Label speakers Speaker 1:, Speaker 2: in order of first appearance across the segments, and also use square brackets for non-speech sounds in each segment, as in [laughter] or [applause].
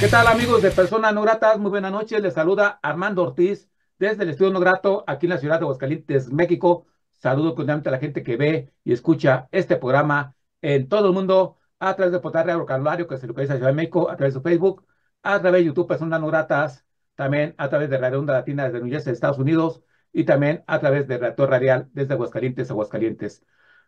Speaker 1: ¿Qué tal amigos de Personas No Gratas? Muy buenas noches. Les saluda Armando Ortiz desde el Estudio No Grato aquí en la ciudad de Aguascalientes, México. Saludo cordialmente a la gente que ve y escucha este programa en todo el mundo a través de Portal Radio Calvario, que se localiza en Ciudad de México, a través de Facebook, a través de YouTube Personas No Gratas, también a través de Radio Onda Latina desde New Jersey, Estados Unidos, y también a través de Reactor Radial desde Aguascalientes, Aguascalientes.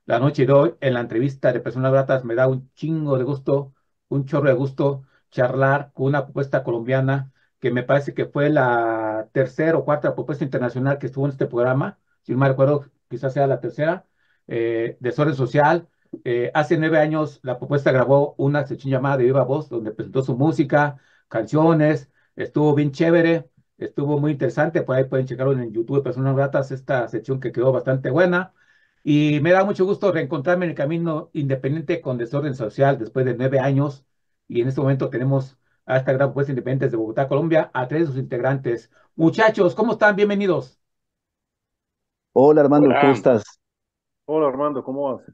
Speaker 1: La noche de hoy, en la entrevista de Personas Gratas, me da un chingo de gusto, un chorro de gusto charlar con una propuesta colombiana que me parece que fue la tercera o cuarta propuesta internacional que estuvo en este programa, si no me recuerdo, quizás sea la tercera, eh, Desorden Social. Eh, hace nueve años la propuesta grabó una sección llamada de Viva Voz, donde presentó su música, canciones, estuvo bien chévere, estuvo muy interesante, por ahí pueden checarlo en YouTube Personas Gratas, esta sección que quedó bastante buena. Y me da mucho gusto reencontrarme en el camino independiente con Desorden Social después de nueve años y en este momento tenemos a esta gran propuesta independiente de Bogotá, Colombia, a tres de sus integrantes. Muchachos, ¿cómo están? Bienvenidos.
Speaker 2: Hola Armando, ¿cómo estás?
Speaker 3: Hola Armando, ¿cómo vas?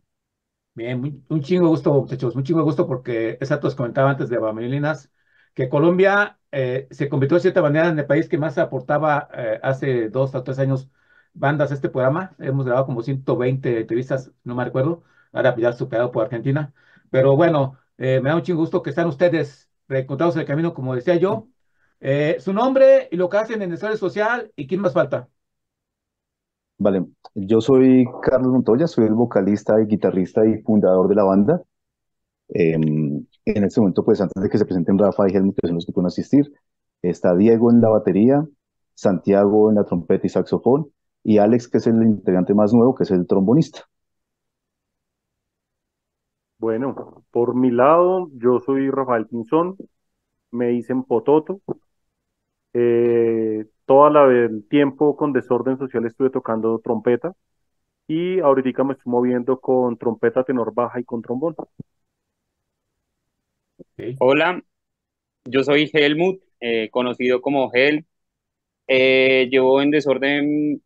Speaker 1: Bien, un chingo de gusto, muchachos, un chingo de gusto porque, exacto, os comentaba antes de Bamelinas, que Colombia eh, se convirtió de cierta manera en el país que más aportaba eh, hace dos o tres años bandas a este programa. Hemos grabado como 120 entrevistas, no me recuerdo, ahora ya superado por Argentina. Pero bueno, eh, me da mucho gusto que están ustedes reencontrados en el camino, como decía yo. Eh, su nombre y lo que hacen en el Social y quién más falta.
Speaker 2: Vale, yo soy Carlos Montoya, soy el vocalista y guitarrista y fundador de la banda. Em, en este momento, pues antes de que se presenten Rafa y Helmut, que son los que pueden asistir, está Diego en la batería, Santiago en la trompeta y saxofón, y Alex, que es el integrante más nuevo, que es el trombonista.
Speaker 3: Bueno, por mi lado, yo soy Rafael Pinzón, me dicen Pototo. Eh, toda la el tiempo con Desorden Social estuve tocando trompeta y ahorita me estoy moviendo con trompeta tenor baja y con trombón.
Speaker 4: Hola, yo soy Helmut, eh, conocido como Hel. Eh, llevo en Desorden,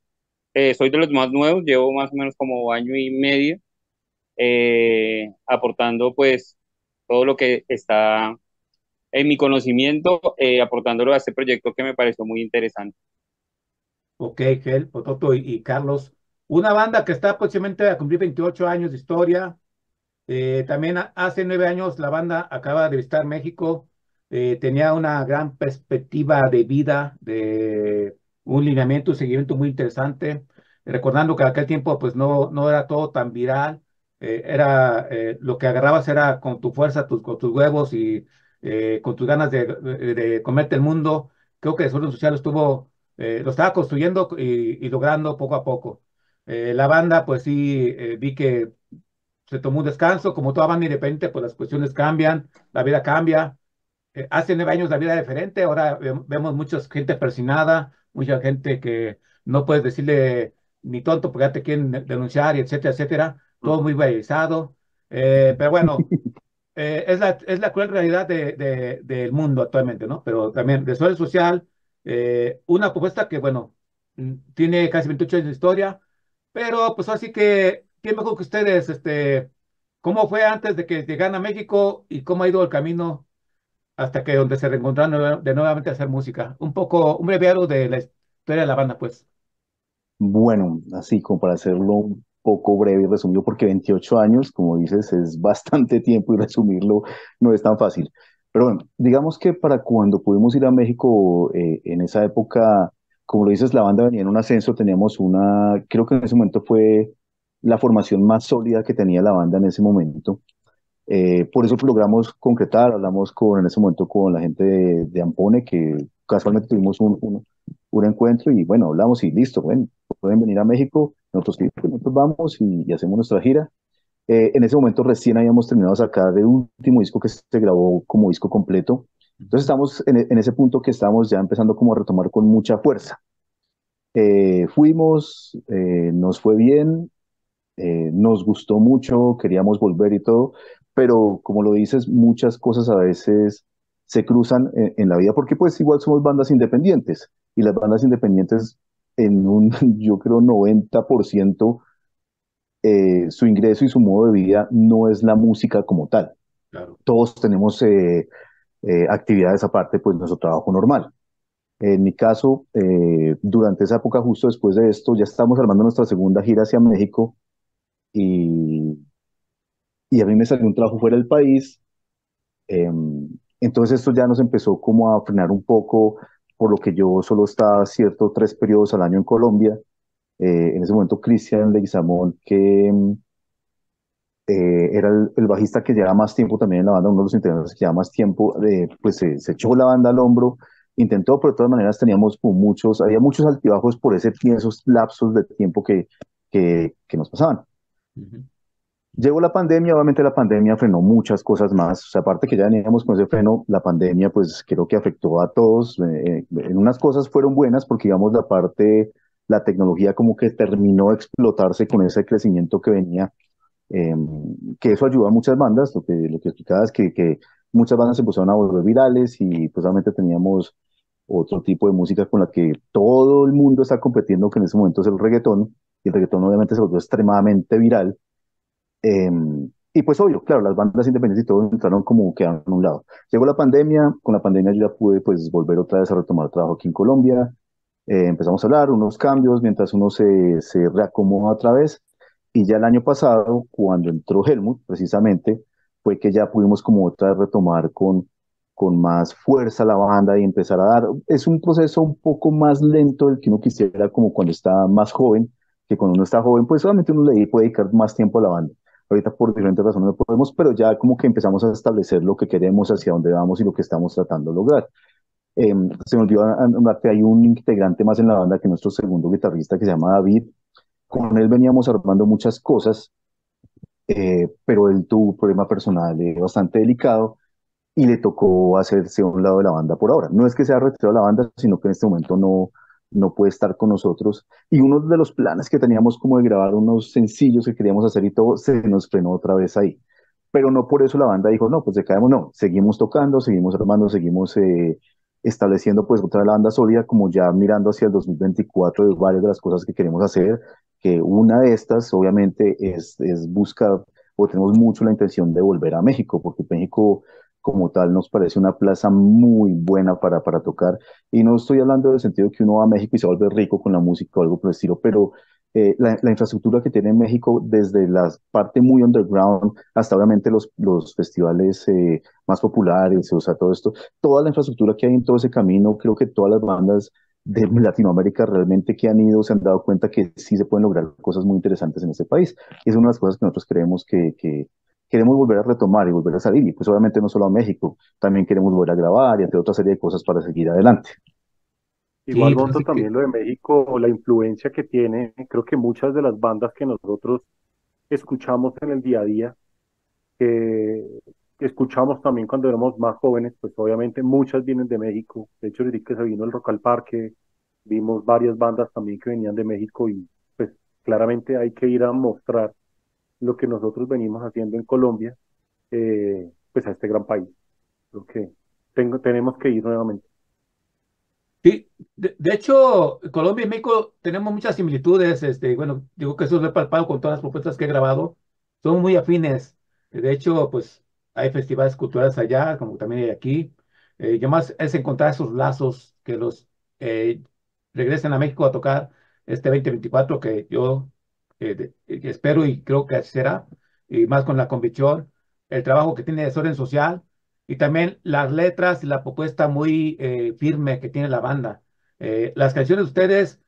Speaker 4: soy de los más nuevos, llevo más o menos como año y medio eh, aportando pues todo lo que está en mi conocimiento, eh, aportándolo a este proyecto que me pareció muy interesante.
Speaker 1: Ok, Gel, Pototo y, Carlos. Una banda que está próximamente a cumplir 28 años de historia. Eh, también hace nueve años la banda acaba de visitar México. tenía una gran perspectiva de vida, de un lineamiento, un seguimiento muy interesante. Recordando que aquel tiempo pues no, no era todo tan viral eh, era eh, lo que agarrabas era con tu fuerza, tus, con tus huevos y eh, con tus ganas de, comerte el mundo. Creo que el Desorden Social estuvo, lo estaba construyendo y, logrando poco a poco. la banda, pues sí, vi que se tomó un descanso, como toda banda independiente, pues las cuestiones cambian, la vida cambia. hace nueve años la vida era diferente, ahora vemos mucha gente persinada, mucha gente que no puedes decirle ni tonto porque ya te quieren denunciar, y etcétera, etcétera todo muy realizado. Eh, pero bueno, eh, es, la, es la cruel realidad de, del mundo actualmente, ¿no? Pero también de Sol Social, eh, una propuesta que, bueno, mm, tiene casi 28 años de historia, pero pues así que, ¿quién mejor que ustedes? Este, ¿Cómo fue antes de que llegaran a México y cómo ha ido el camino hasta que donde se reencontraron de nuevamente a hacer música? Un poco, un breviario de la historia de la banda, pues.
Speaker 2: Bueno, así como para hacerlo poco breve y resumido, porque 28 años, como dices, es bastante [laughs] tiempo y resumirlo no es tan fácil. Pero bueno, digamos que para cuando pudimos ir a México eh, en esa época, como lo dices, la banda venía en un ascenso, teníamos una, creo que en ese momento fue la formación más sólida que tenía la banda en ese momento. Eh, por eso logramos concretar, hablamos con, en ese momento con la gente de, Ampone, que casualmente tuvimos un, un, un, encuentro y bueno, hablamos y listo, bueno, pueden venir a México, nosotros, nosotros vamos y, hacemos nuestra gira. Eh, en ese momento recién habíamos terminado de sacar el último disco que se grabó como disco completo. Entonces estamos en, en ese punto que estamos ya empezando como a retomar con mucha fuerza. Eh, fuimos, eh, nos fue bien, eh, nos gustó mucho, queríamos volver y todo, pero como lo dices, muchas cosas a veces se cruzan en, en la vida porque pues igual somos bandas independientes y las bandas independientes en un, [laughs] yo creo, 90% eh, su ingreso y su modo de vida no es la música como tal.
Speaker 1: Claro.
Speaker 2: Todos tenemos eh, eh, actividades aparte, pues nuestro trabajo normal. En mi caso, eh, durante esa época, justo después de esto, ya estábamos armando nuestra segunda gira hacia México y, y a mí me salió un trabajo fuera del país. em, entonces esto ya nos empezó como a frenar un poco, por lo que yo solo estaba cierto tres periodos al año en Colombia. Eh, en ese momento, Cristian Leguizamón, que em, eh, era el, el bajista que llevaba más tiempo también en la banda, uno de los integrantes que llevaba más tiempo, eh, pues se, echó la banda al hombro, intentó, pero de todas maneras teníamos muchos, había muchos altibajos por ese, esos lapsos de tiempo que, que, que nos pasaban.
Speaker 1: Ujú.
Speaker 2: Llegó la pandemia, obviamente la pandemia frenó muchas cosas más, o sea, aparte que ya veníamos con ese freno, la pandemia pues creo que afectó a todos, eh, en unas cosas fueron buenas porque digamos la parte, la tecnología como que terminó de explotarse con ese crecimiento que venía, eh, que eso ayudó a muchas bandas, lo que, lo que explicaba es que, muchas bandas se empezaron a volver virales y pues obviamente teníamos otro tipo de música con la que todo el mundo está competiendo, que en ese momento es el reggaetón, y el reggaetón obviamente se volvió extremadamente viral. Eh, y pues obvio, claro, las bandas independientes y todo entraron como quedaron a un lado. Llegó la pandemia, con la pandemia yo ya pude pues volver otra vez a retomar trabajo aquí en Colombia. Eh, empezamos a hablar, unos cambios, mientras uno se, se reacomoda otra vez. Y ya el año pasado, cuando entró Helmut, precisamente, fue que ya pudimos como otra vez retomar con, con más fuerza la banda y empezar a dar. Es un proceso un poco más lento del que uno quisiera como cuando está más joven, que cuando uno está joven, pues solamente uno le puede dedicar más tiempo a la banda. Ahorita por diferentes razones no podemos, pero ya como que empezamos a establecer lo que queremos, hacia dónde vamos y lo que estamos tratando de lograr. Eh, se me olvidó que hay un integrante más en la banda que nuestro segundo guitarrista que se llama David. Con él veníamos armando muchas cosas, eh, pero él tuvo un problema personal eh, bastante delicado y le tocó hacerse a un lado de la banda por ahora. No es que sea retirado de la banda, sino que en este momento no, no puede estar con nosotros. Y uno de los planes que teníamos como de grabar unos sencillos que queríamos hacer y todo, se nos frenó otra vez ahí. Pero no por eso la banda dijo, no, pues se caemos, no, seguimos tocando, seguimos armando, seguimos eh, estableciendo pues otra banda sólida, como ya mirando hacia el 2024 de varias de las cosas que queremos hacer, que una de estas obviamente es, es buscar, o tenemos mucho la intención de volver a México, porque México como tal nos parece una plaza muy buena para, para tocar. Y no estoy hablando del sentido que uno va a México y se vuelve rico con la música o algo por el estilo, pero eh, la, la, infraestructura que tiene México, desde la parte muy underground hasta obviamente los, los festivales eh, más populares, o sea, todo esto, toda la infraestructura que hay en todo ese camino, creo que todas las bandas de Latinoamérica realmente que han ido se han dado cuenta que sí se pueden lograr cosas muy interesantes en ese país. Es una de las cosas que nosotros creemos que, que queremos volver a retomar y volver a salir. Y pues obviamente no solo a México, también queremos volver a grabar y hacer otra serie de cosas para seguir adelante.
Speaker 3: Igual, Gonzo, sí, también que... lo de México, la influencia que tiene, creo que muchas de las bandas que nosotros escuchamos en el día a día, que escuchamos también cuando éramos más jóvenes, pues obviamente muchas vienen de México. De hecho, ahorita que se vino el Rock al Parque, vimos varias bandas también que venían de México y pues claramente hay que ir a mostrar lo que nosotros venimos haciendo en Colombia, eh, pues a este gran país. Creo que tengo, tenemos que ir nuevamente.
Speaker 1: Sí, de, de, hecho, Colombia y México tenemos muchas similitudes. Este, bueno, digo que eso lo he palpado con todas las propuestas que he grabado. Son muy afines. De hecho, pues hay festivales culturales allá, como también hay aquí. Eh, y más es encontrar esos lazos que los eh, regresen a México a tocar este 2024, que yo eh, de, espero y creo que así será, y más con la convicción, el trabajo que tiene Desorden Social y también las letras y la propuesta muy eh, firme que tiene la banda. Eh, las canciones de ustedes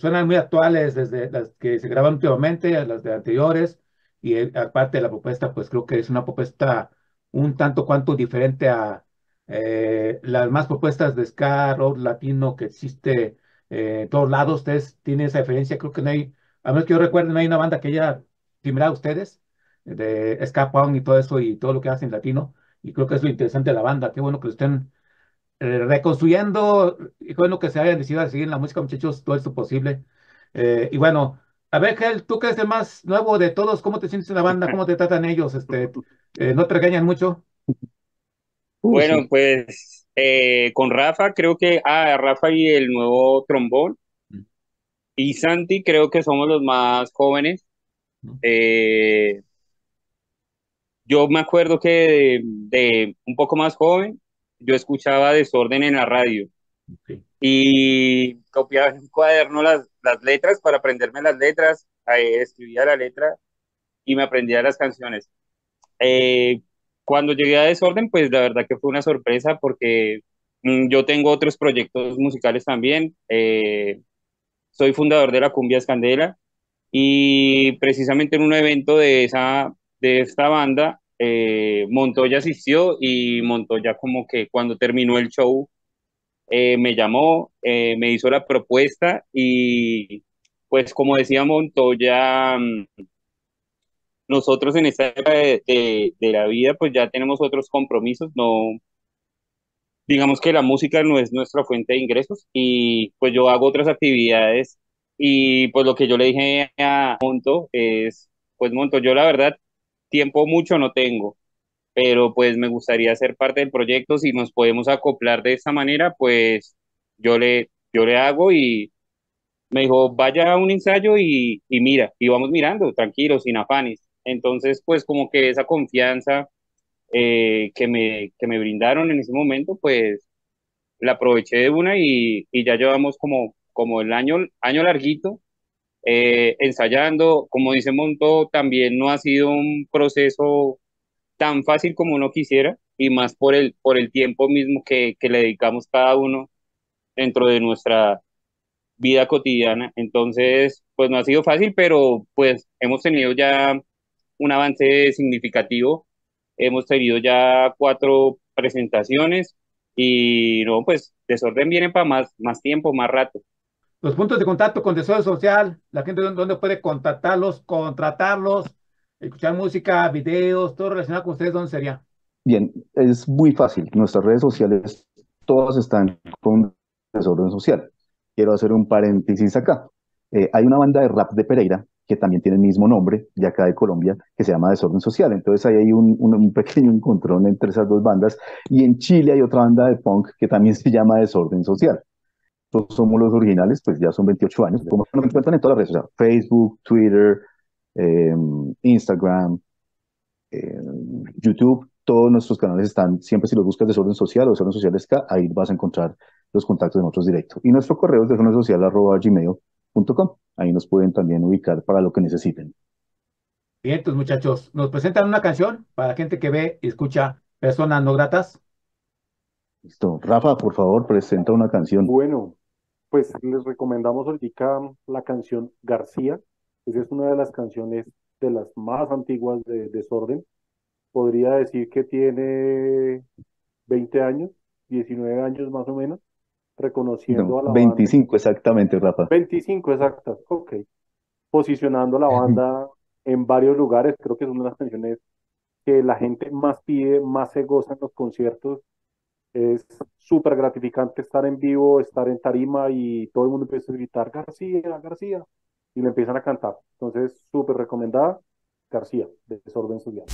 Speaker 1: suenan muy actuales desde las que se graban últimamente, las de anteriores, y aparte de la propuesta, pues creo que es una propuesta un tanto cuanto diferente a las más propuestas de ska, rock latino que existe en todos lados. Ustedes tienen esa diferencia, creo que no hay a menos que yo recuerde, no hay una banda que haya similar a ustedes. de ska y todo eso y todo lo que hacen latino. Y creo que es lo interesante de la banda. Qué bueno que lo estén eh, reconstruyendo y qué bueno que se hayan decidido a seguir en la música, muchachos, todo esto posible. Eh, y bueno, a ver, Gel, tú que eres el más nuevo de todos, ¿cómo te sientes en la banda? ¿Cómo te tratan ellos? Este, eh, ¿No te regañan mucho?
Speaker 4: Bueno, pues con Rafa creo que, ah, Rafa y el nuevo trombón. Y Santi creo que somos los más jóvenes. Mm. yo me acuerdo que de, un poco más joven, yo escuchaba desorden en la radio. Y copiaba en un cuaderno las, las letras para aprenderme las letras, escribía la letra y me aprendía las canciones. Eh, cuando llegué a Desorden, pues la verdad que fue una sorpresa porque mm, yo tengo otros proyectos musicales también. Eh, soy fundador de la Cumbia Escandela y precisamente en un evento de, esa, de esta banda, eh, Montoya asistió y Montoya como que cuando terminó el show eh, me llamó, eh, me hizo la propuesta y pues como decía Montoya, mm, nosotros en esta época de, la vida pues ya tenemos otros compromisos, no, digamos que la música no es nuestra fuente de ingresos y pues yo hago otras actividades y pues lo que yo le dije a Monto es, pues Monto, yo la verdad tiempo mucho no tengo, pero pues me gustaría ser parte del proyecto, si nos podemos acoplar de esta manera, pues yo le, yo le hago y me dijo, vaya a un ensayo y, y mira, y vamos mirando, tranquilos, sin afanes. Entonces, pues como que esa confianza eh, que, me, que me brindaron en ese momento, pues la aproveché de una y, y ya llevamos como, como el año, año larguito eh, ensayando. Como dice Monto, también no ha sido un proceso tan fácil como uno quisiera y más por el, por el tiempo mismo que, que le dedicamos cada uno dentro de nuestra vida cotidiana. Entonces, pues no ha sido fácil, pero pues hemos tenido ya un avance significativo. Hemos tenido ya cuatro presentaciones y no, pues desorden viene para más, más tiempo, más rato.
Speaker 1: Los puntos de contacto con Desorden Social, la gente donde puede contactarlos, contratarlos, escuchar música, videos, todo relacionado con ustedes, ¿dónde sería?
Speaker 2: Bien, es muy fácil. Nuestras redes sociales todas están con Desorden Social. Quiero hacer un paréntesis acá. Eh, hay una banda de rap de Pereira que también tiene el mismo nombre, de acá de Colombia, que se llama Desorden Social. Entonces ahí hay un, un, pequeño encontrón entre esas dos bandas. Y en Chile hay otra banda de punk que también se llama Desorden Social somos los originales, pues ya son 28 años. Como nos encuentran en todas las redes, Facebook, Twitter, em, Instagram, em, YouTube, todos nuestros canales están, siempre si los buscas Desorden Social o Desorden Social SK, ahí vas a encontrar los contactos de nosotros directos. Y nuestro correo es desordensocial.gmail.com. Ahí nos pueden también ubicar para lo que necesiten.
Speaker 1: Bien, entonces muchachos, nos presentan una canción para gente que ve y escucha personas no gratas.
Speaker 2: Listo. Rafa, por favor, presenta una canción.
Speaker 3: Bueno, pues les recomendamos ahorita la canción García. Esa es una de las canciones de las más antiguas de Desorden. Podría decir que tiene 20 años, 19 años más o menos, reconociendo a la
Speaker 2: 25 exactamente, Rafa.
Speaker 3: 25 exactas, ok. Posicionando a la banda en varios lugares, creo que es una de las canciones que la gente más pide, más se goza en los conciertos es súper gratificante estar en vivo, estar en tarima y todo el mundo empieza a gritar García, García, y le empiezan a cantar. Entonces, súper recomendada, García, de Desorden Social.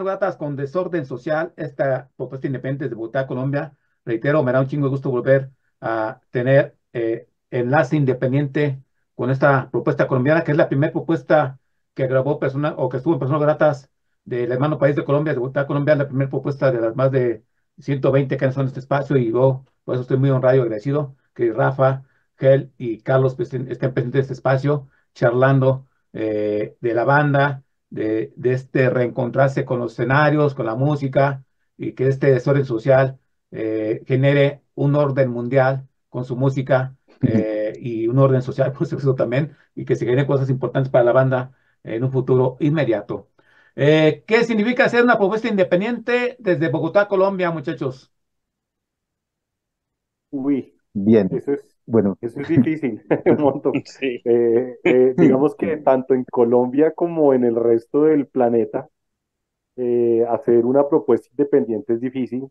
Speaker 1: Personas Gratas con Desorden Social, esta propuesta independiente de Bogotá, Colombia. Reitero, me da un chingo de gusto volver a tener eh, enlace independiente con esta propuesta colombiana, que es la primera propuesta que grabó personas o que estuvo en Personas Gratas del hermano país de Colombia, de Bogotá, Colombia, la primera propuesta de las más de 120 que han estado en este espacio y yo, por eso estoy muy honrado y agradecido que Rafa, Gel y Carlos pues, estén presentes en este espacio charlando eh, de la banda, de, de este reencontrarse con los escenarios, con la música y que este desorden social eh, genere un orden mundial con su música eh, y un orden social, [laughs] por supuesto también, y que se generen cosas importantes para la banda en un futuro inmediato. Eh, ¿qué significa hacer una propuesta independiente desde Bogotá, Colombia, muchachos?
Speaker 3: Uy,
Speaker 2: Bien,
Speaker 3: eso es,
Speaker 2: bueno,
Speaker 3: eso es difícil, [laughs] un [laughs] montón. [laughs]
Speaker 4: Sí.
Speaker 3: Eh, eh, digamos que tanto en Colombia como en el resto del planeta, eh, hacer una propuesta independiente es difícil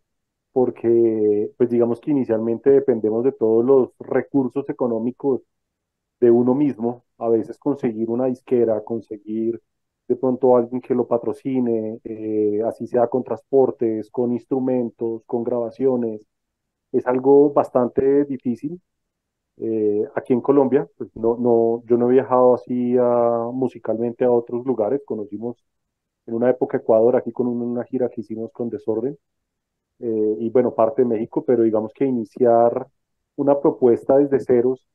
Speaker 3: porque, pues digamos que inicialmente dependemos de todos los recursos económicos de uno mismo, a veces conseguir una disquera, conseguir de pronto alguien que lo patrocine, eh, así sea con transportes, con instrumentos, con grabaciones, es algo bastante difícil. Eh, aquí en Colombia, pues no, no, yo no he viajado así a- musicalmente a otros lugares, conocimos en una época Ecuador, aquí con un- una gira que hicimos con Desorden, eh, y bueno, parte de México, pero digamos que iniciar una propuesta desde ceros,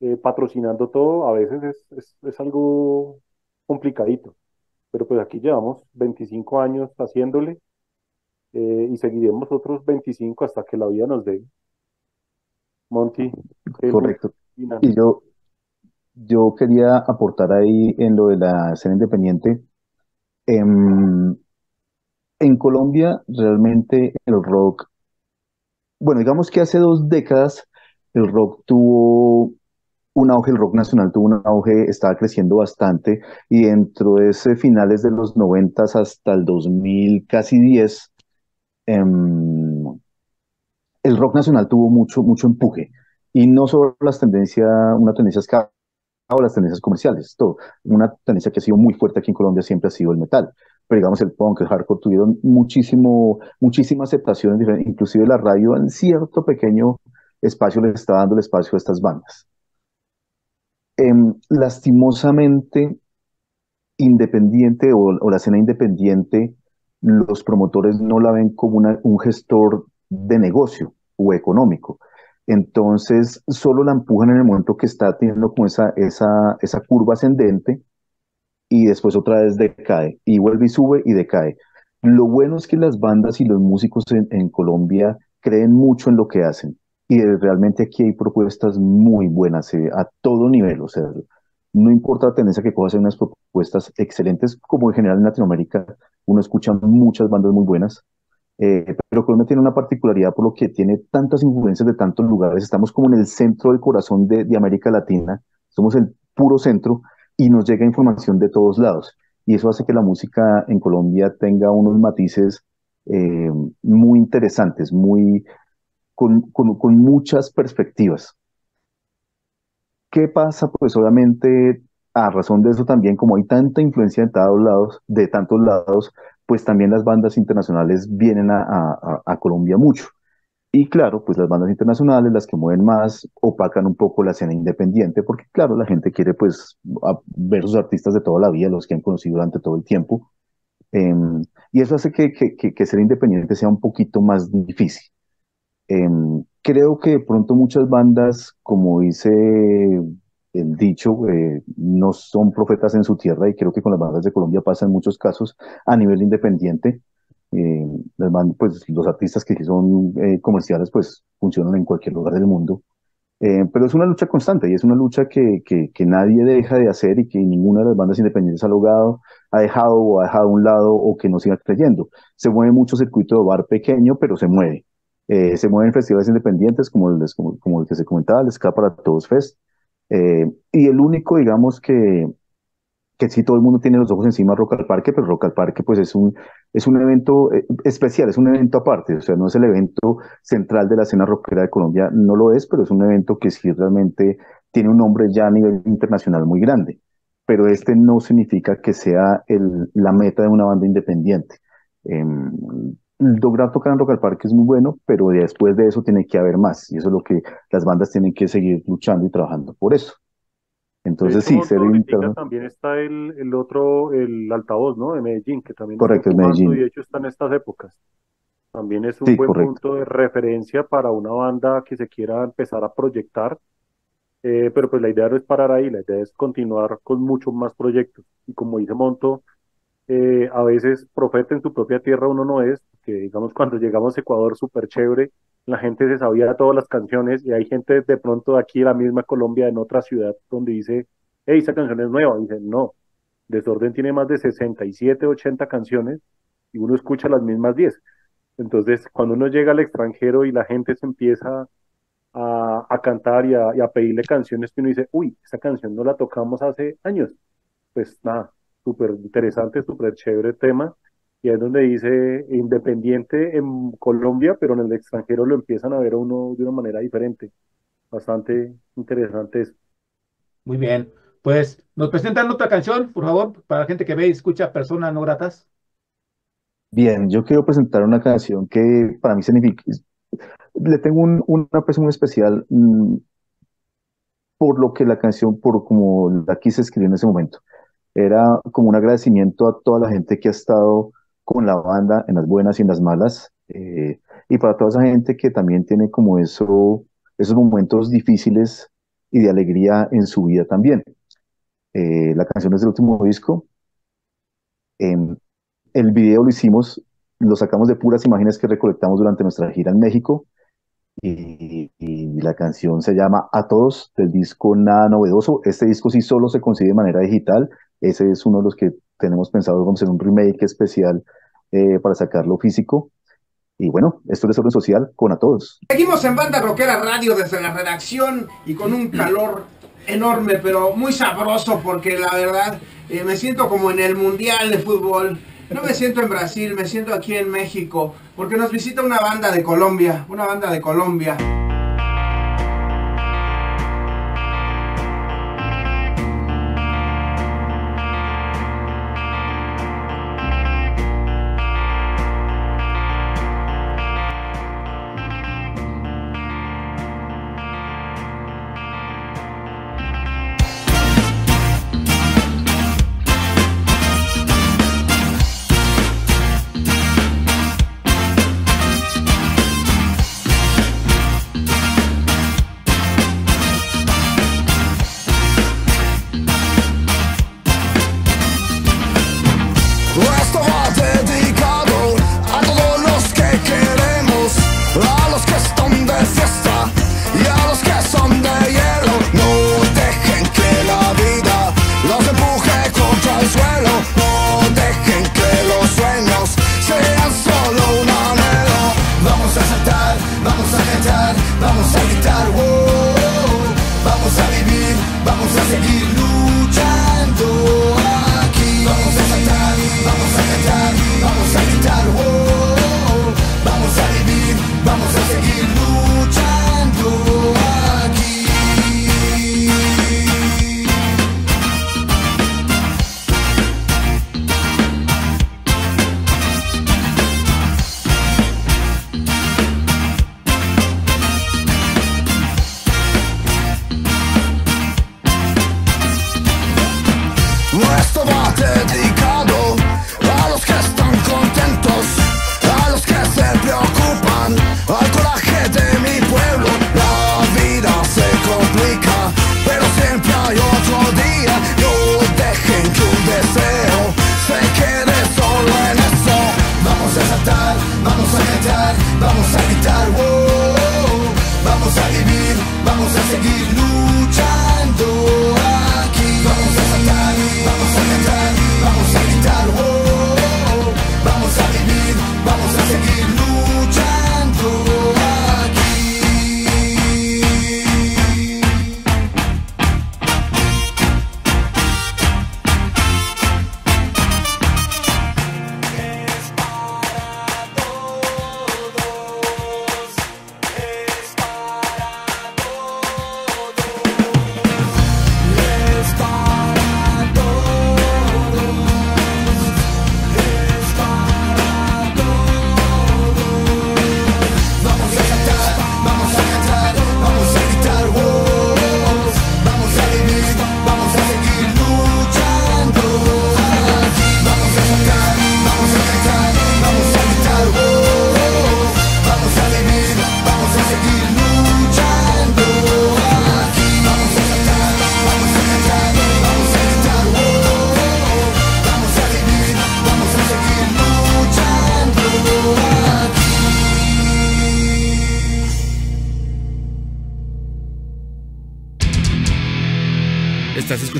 Speaker 3: eh, patrocinando todo, a veces es, es, es algo complicadito, pero pues aquí llevamos 25 años haciéndole eh, y seguiremos otros 25 hasta que la vida nos dé. Monty,
Speaker 2: correcto. Y yo, yo quería aportar ahí en lo de la escena independiente. Em, en Colombia, realmente el rock, bueno, digamos que hace dos décadas el rock tuvo un auge, el rock nacional tuvo un auge, estaba creciendo bastante y dentro de ese finales de los noventas hasta el 2000, casi 10, em, el rock nacional tuvo mucho, mucho empuje y no solo las tendencias, una tendencia escasa o las tendencias comerciales. Una tendencia que ha sido muy fuerte aquí en Colombia siempre ha sido el metal, pero digamos el punk, el hardcore tuvieron muchísimo, muchísima aceptación, inclusive la radio en cierto pequeño espacio le está dando el espacio a estas bandas. Em, lastimosamente, independiente o, la escena independiente, los promotores no la ven como un gestor de negocio o económico. Entonces, solo la empujan en el momento que está teniendo como esa, esa, esa curva ascendente y después otra vez decae y vuelve y sube y decae. Lo bueno es que las bandas y los músicos en, Colombia creen mucho en lo que hacen y realmente aquí hay propuestas muy buenas eh, a todo nivel, o sea, no importa la tendencia que cojas, hay unas propuestas excelentes, como en general en Latinoamérica uno escucha muchas bandas muy buenas, eh, pero Colombia tiene una particularidad por lo que tiene tantas influencias de tantos lugares, estamos como en el centro del corazón de, América Latina, somos el puro centro y nos llega información de todos lados. Y eso hace que la música en Colombia tenga unos matices eh, muy interesantes, muy, con, con, muchas perspectivas. ¿Qué pasa? Pues obviamente, a razón de eso también, como hay tanta influencia de lados, de tantos lados, pues también las bandas internacionales vienen a, Colombia mucho. Y claro, pues las bandas internacionales, las que mueven más, opacan un poco la escena independiente, porque claro, la gente quiere pues ver sus artistas de toda la vida, los que han conocido durante todo el tiempo. Em, y eso hace que, que, que, ser independiente sea un poquito más difícil. Em, creo que de pronto muchas bandas, como dice el dicho, eh, no son profetas en su tierra y creo que con las bandas de Colombia pasa en muchos casos a nivel independiente. Eh, las pues los artistas que son eh, comerciales pues funcionan en cualquier lugar del mundo. pero es una lucha constante y es una lucha que, que, que, nadie deja de hacer y que ninguna de las bandas independientes ha logrado, ha dejado o ha dejado a un lado o que no siga creyendo. Se mueve mucho circuito de bar pequeño, pero se mueve. Eh, se mueven festivales independientes como el, como, el que se comentaba, el Ska para Todos Fest. Eh, y el único, digamos, que, que sí todo el mundo tiene los ojos encima Rock al Parque, pero Rock al Parque pues es un, es un evento eh, especial, es un evento aparte, o sea, no es el evento central de la escena rockera de Colombia, no lo es, pero es un evento que sí realmente tiene un nombre ya a nivel internacional muy grande. Pero este no significa que sea el, la meta de una banda independiente. Em, lograr tocar en Rock al Parque es muy bueno, pero después de eso tiene que haber más. Y eso es lo que las bandas tienen que seguir luchando y trabajando por eso. Entonces sí, ser
Speaker 3: También está el, el, otro, el altavoz, ¿no? De Medellín, que también
Speaker 2: Correcto, es Medellín.
Speaker 3: Y de hecho está en estas épocas. También es un buen punto de referencia para una banda que se quiera empezar a proyectar. Eh, pero pues la idea no es parar ahí, la idea es continuar con muchos más proyectos. Y como dice Monto, eh, a veces profeta en su propia tierra uno no es, que digamos [laughs] cuando llegamos a Ecuador súper chévere, la gente se sabía todas las canciones y hay gente de pronto aquí, la misma Colombia, en otra ciudad, donde dice, hey, esa canción es nueva. Y dicen, no, Desorden tiene más de 67, 80 canciones y uno escucha las mismas 10. Entonces, cuando uno llega al extranjero y la gente se empieza a, a cantar y a, y a pedirle canciones que uno dice, uy, esa canción no la tocamos hace años, pues nada, súper interesante, súper chévere tema. Y es donde dice independiente en Colombia, pero en el extranjero lo empiezan a ver a uno de una manera diferente. Bastante interesante eso.
Speaker 1: Muy bien. Pues nos presentan otra canción, por favor, para la gente que ve y escucha Personas No Gratas.
Speaker 2: Bien, yo quiero presentar una canción que para mí significa, le tengo una aprecio muy especial mm, por lo que la canción, por como la quise escribir en ese momento era como un agradecimiento a toda la gente que ha estado con la banda en las buenas y en las malas, eh, y para toda esa gente que también tiene como eso, esos momentos difíciles y de alegría en su vida también. Eh, la canción es del último disco. Em, el video lo hicimos, lo sacamos de puras imágenes que recolectamos durante nuestra gira en México. Y, y, la canción se llama A Todos del disco Nada Novedoso. Este disco sí solo se consigue de manera digital. Ese es uno de los que tenemos pensado, vamos a hacer un remake especial eh, para sacarlo físico. Y bueno, esto es Orden Social con a todos.
Speaker 5: Seguimos en Banda Rockera Radio desde la redacción y con un [clears throat] calor enorme, pero muy sabroso porque la verdad eh, me siento como en el Mundial de Fútbol. No me siento en Brasil, me siento aquí en México porque nos visita una banda de Colombia, una banda de Colombia.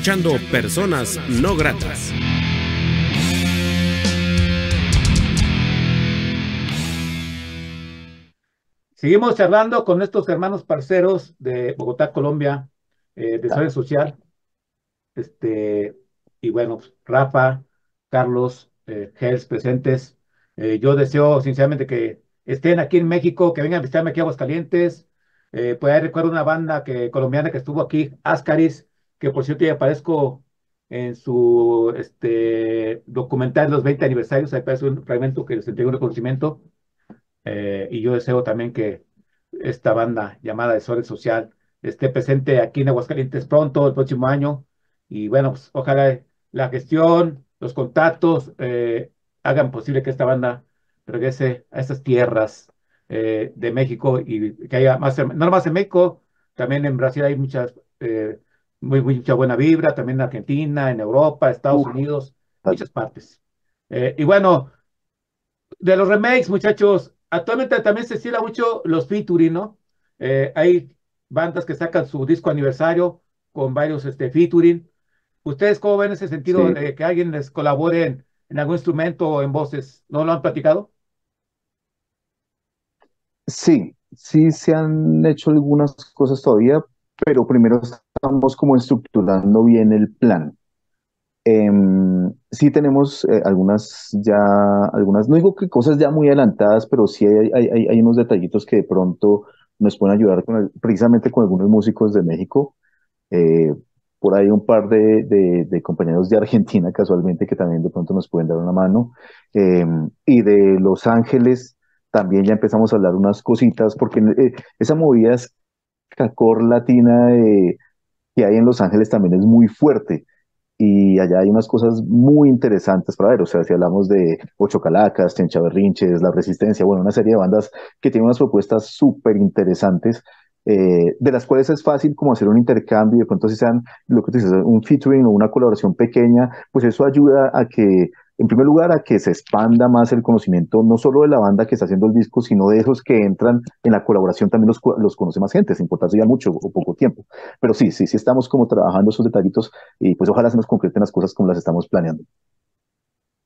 Speaker 6: Escuchando Personas No Gratas.
Speaker 1: Seguimos charlando con estos hermanos parceros de Bogotá, Colombia, eh, de Salud Social. Este, y bueno, Rafa, Carlos, eh, Gels presentes. Eh, yo deseo sinceramente que estén aquí en México, que vengan a visitarme aquí a Aguascalientes. Eh, pues ahí recuerdo una banda que, colombiana que estuvo aquí, Ascaris, que por cierto ya aparezco en su este, documental los 20 aniversarios, ahí aparece un fragmento que les entrega un reconocimiento, eh, y yo deseo también que esta banda llamada de Sol Social esté presente aquí en Aguascalientes pronto, el próximo año, y bueno, pues, ojalá la gestión, los contactos eh, hagan posible que esta banda regrese a estas tierras eh, de México y que haya más, no más en México, también en Brasil hay muchas muy, mucha buena vibra, también en Argentina, en Europa, Estados Unidos, muchas partes. Eh, y bueno, de los remakes, muchachos, actualmente también se estila mucho los featuring, ¿no? Eh, hay bandas que sacan su disco aniversario con varios este, featuring. ¿Ustedes cómo ven ese sentido de que alguien les colabore en, en, algún instrumento o en voces? ¿No lo han platicado?
Speaker 2: Sí, sí se han hecho algunas cosas todavía, pero primero estamos como estructurando bien el plan. Em, sí tenemos eh, algunas ya, algunas, no digo que cosas ya muy adelantadas, pero sí hay, hay, hay unos detallitos que de pronto nos pueden ayudar con precisamente con algunos músicos de México. Eh, por ahí un par de, de, compañeros de Argentina casualmente que también de pronto nos pueden dar una mano. Em, y de Los Ángeles también ya empezamos a hablar unas cositas, porque eh, esa movida es cacor latina de, que hay en Los Ángeles también es muy fuerte. Y allá hay unas cosas muy interesantes para ver, o sea, si hablamos de Ocho Calacas, Chencha Berrinches, La Resistencia, bueno, una serie de bandas que tienen unas propuestas súper interesantes, eh, de las cuales es fácil como hacer un intercambio, de pronto si sean lo que tú dices, un featuring o una colaboración pequeña, pues eso ayuda a que en primer lugar, a que se expanda más el conocimiento, no solo de la banda que está haciendo el disco, sino de esos que entran en la colaboración, también los, los conoce más gente, sin importarse ya mucho o poco tiempo. Pero sí, sí, sí estamos como trabajando esos detallitos y pues ojalá se nos concreten las cosas como las estamos planeando.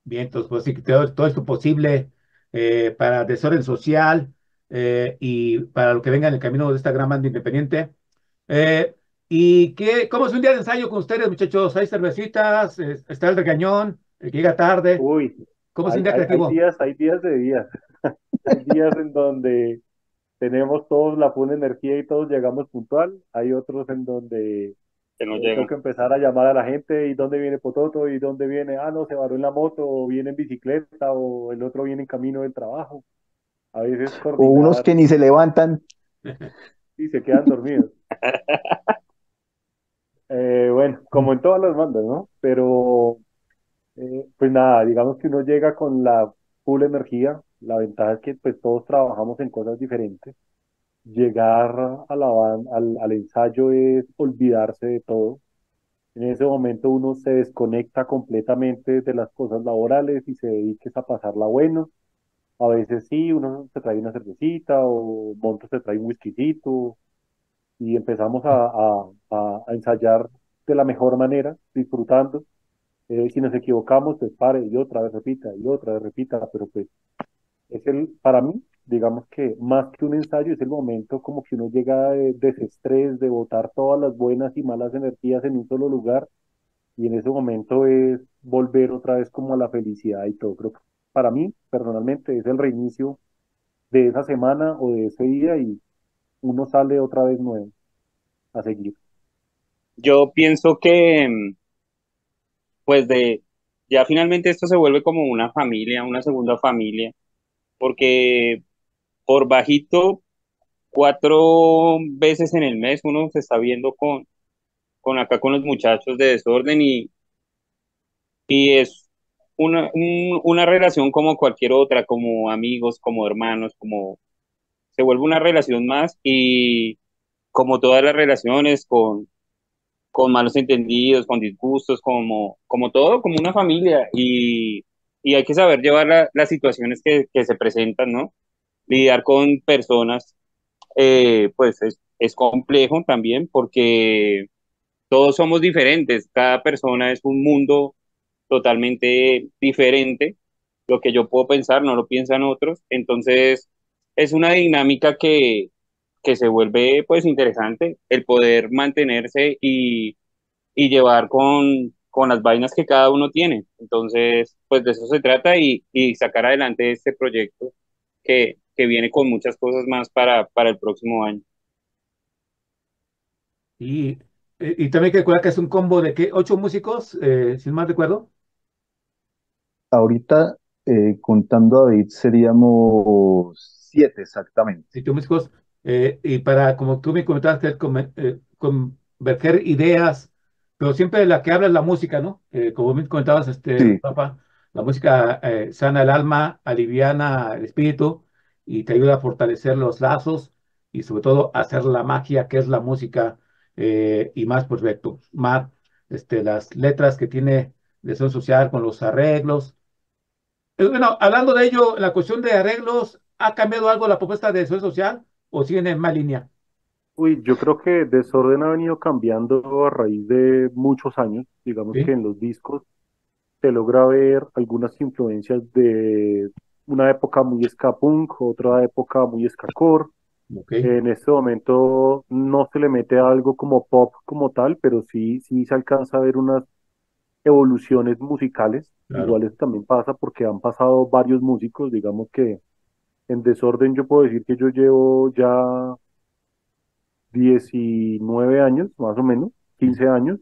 Speaker 1: Bien, entonces, pues sí, todo, todo esto posible eh, para desorden social eh, y para lo que venga en el camino de esta gran banda independiente. Eh, ¿Y qué, cómo es un día de ensayo con ustedes, muchachos? ¿Hay cervecitas? ¿Está el regañón? ¿El que llega tarde?
Speaker 3: Uy,
Speaker 1: ¿Cómo
Speaker 3: hay-
Speaker 1: creativo?
Speaker 3: hay días, hay días de días. [laughs] Hay días en donde tenemos todos la full energía y todos llegamos puntual. Hay otros en donde
Speaker 4: que no
Speaker 3: eh, tengo que empezar a llamar a la gente y dónde viene Pototo y dónde viene, ah, no, se varó en la moto o viene en bicicleta o el otro viene en camino del trabajo. A veces
Speaker 2: O unos
Speaker 3: coordinar
Speaker 2: que ni se levantan. [laughs]
Speaker 3: y se quedan dormidos. [laughs] Eh, bueno, como en todas las bandas, ¿no? Pero, eh, pues nada, digamos que uno llega con la full energía. La ventaja es que pues todos trabajamos en cosas diferentes. Llegar a la al, al ensayo es olvidarse de todo. En ese momento uno se desconecta completamente de las cosas laborales y se dedica a pasarla bueno. A veces sí, uno se trae una cervecita o Monto se trae un whiskycito y empezamos a- a- a ensayar de la mejor manera, disfrutando. Si nos equivocamos, pues pare y otra vez repita y otra vez repita, pero pues es el, para mí, digamos que más que un ensayo, es el momento como que uno llega de desestrés, de botar todas las buenas y malas energías en un solo lugar y en ese momento es volver otra vez como a la felicidad y todo. Creo que para mí, personalmente, es el reinicio de esa semana o de ese día y uno sale otra vez nuevo a seguir.
Speaker 4: Yo pienso que, mm, pues de, ya finalmente esto se vuelve como una familia, una segunda familia, porque por bajito, cuatro veces en el mes uno se está viendo con, con acá con los muchachos de desorden y, y es una, un- una relación como cualquier otra, como amigos, como hermanos, como se vuelve una relación más y como todas las relaciones con con malos entendidos, con disgustos, como, como todo, como una familia. Y, y hay que saber llevar la- las situaciones que, que se presentan, ¿no? Lidiar con personas, eh, pues es, es complejo también porque todos somos diferentes, cada persona es un mundo totalmente diferente. Lo que yo puedo pensar no lo piensan otros. Entonces, es una dinámica que, que se vuelve pues interesante el poder mantenerse y, y llevar con, con las vainas que cada uno tiene. Entonces, pues de eso se trata y, y sacar adelante este proyecto que, que viene con muchas cosas más para, para el próximo año.
Speaker 1: Y, y, también hay que que es un combo de que ocho músicos, eh, si no mal recuerdo.
Speaker 2: Ahorita, eh, contando a David, seríamos siete exactamente.
Speaker 1: Sitio músicos, eh, y para, como tú me comentabas, que come- eh, converger ideas, pero siempre la que habla es la música, ¿no? Eh, como me comentabas, este,
Speaker 2: Sí.
Speaker 1: Rafa, la música eh, sana el alma, aliviana el espíritu y te ayuda a fortalecer los lazos y sobre todo hacer la magia que es la música eh, y más perfecto, más este, las letras que tiene de son social con los arreglos. Eh, Bueno, hablando de ello, la cuestión de arreglos, ¿ha cambiado algo la propuesta de Desorden Social o siguen en más línea?
Speaker 3: Uy, yo creo que Desorden ha venido cambiando a raíz de muchos años. Digamos
Speaker 1: Sí.
Speaker 3: que en los discos se logra ver algunas influencias de una época muy ska punk, otra época muy ska core. En este momento no se le mete algo como pop como tal, pero sí, sí se alcanza a ver unas evoluciones musicales.
Speaker 1: Claro.
Speaker 3: Igual eso también pasa porque han pasado varios músicos, digamos que en Desorden yo puedo decir que yo llevo ya 19 años, más o menos, 15 años,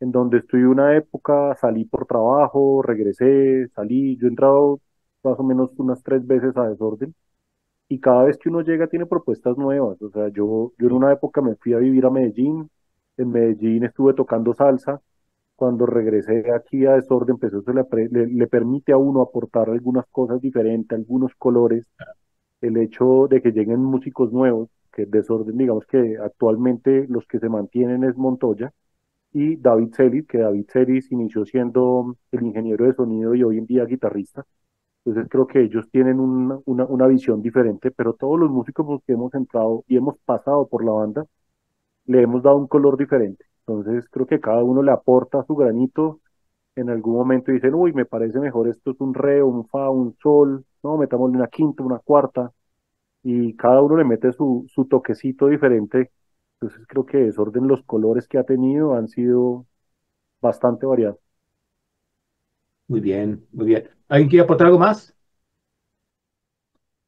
Speaker 3: en donde estuve una época, salí por trabajo, regresé, salí, yo he entrado más o menos unas tres veces a Desorden y cada vez que uno llega tiene propuestas nuevas. O sea, yo, yo en una época me fui a vivir a Medellín, en Medellín estuve tocando salsa, cuando regresé aquí a Desorden, pues eso le, le, le permite a uno aportar algunas cosas diferentes, algunos colores, el hecho de que lleguen músicos nuevos, que Desorden, digamos que actualmente los que se mantienen es Montoya, y David Celis, que David Celis inició siendo el ingeniero de sonido y hoy en día guitarrista. Entonces creo que ellos tienen una, una, una visión diferente, pero todos los músicos que hemos entrado y hemos pasado por la banda, le hemos dado un color diferente. Entonces creo que cada uno le aporta su granito. En algún momento dicen, uy, me parece mejor esto es un re, un fa, un sol, no, metámosle una quinta, una cuarta, y cada uno le mete su, su toquecito diferente. Entonces creo que desorden los colores que ha tenido han sido bastante variados.
Speaker 1: Muy bien, muy bien. ¿Alguien quiere aportar algo más?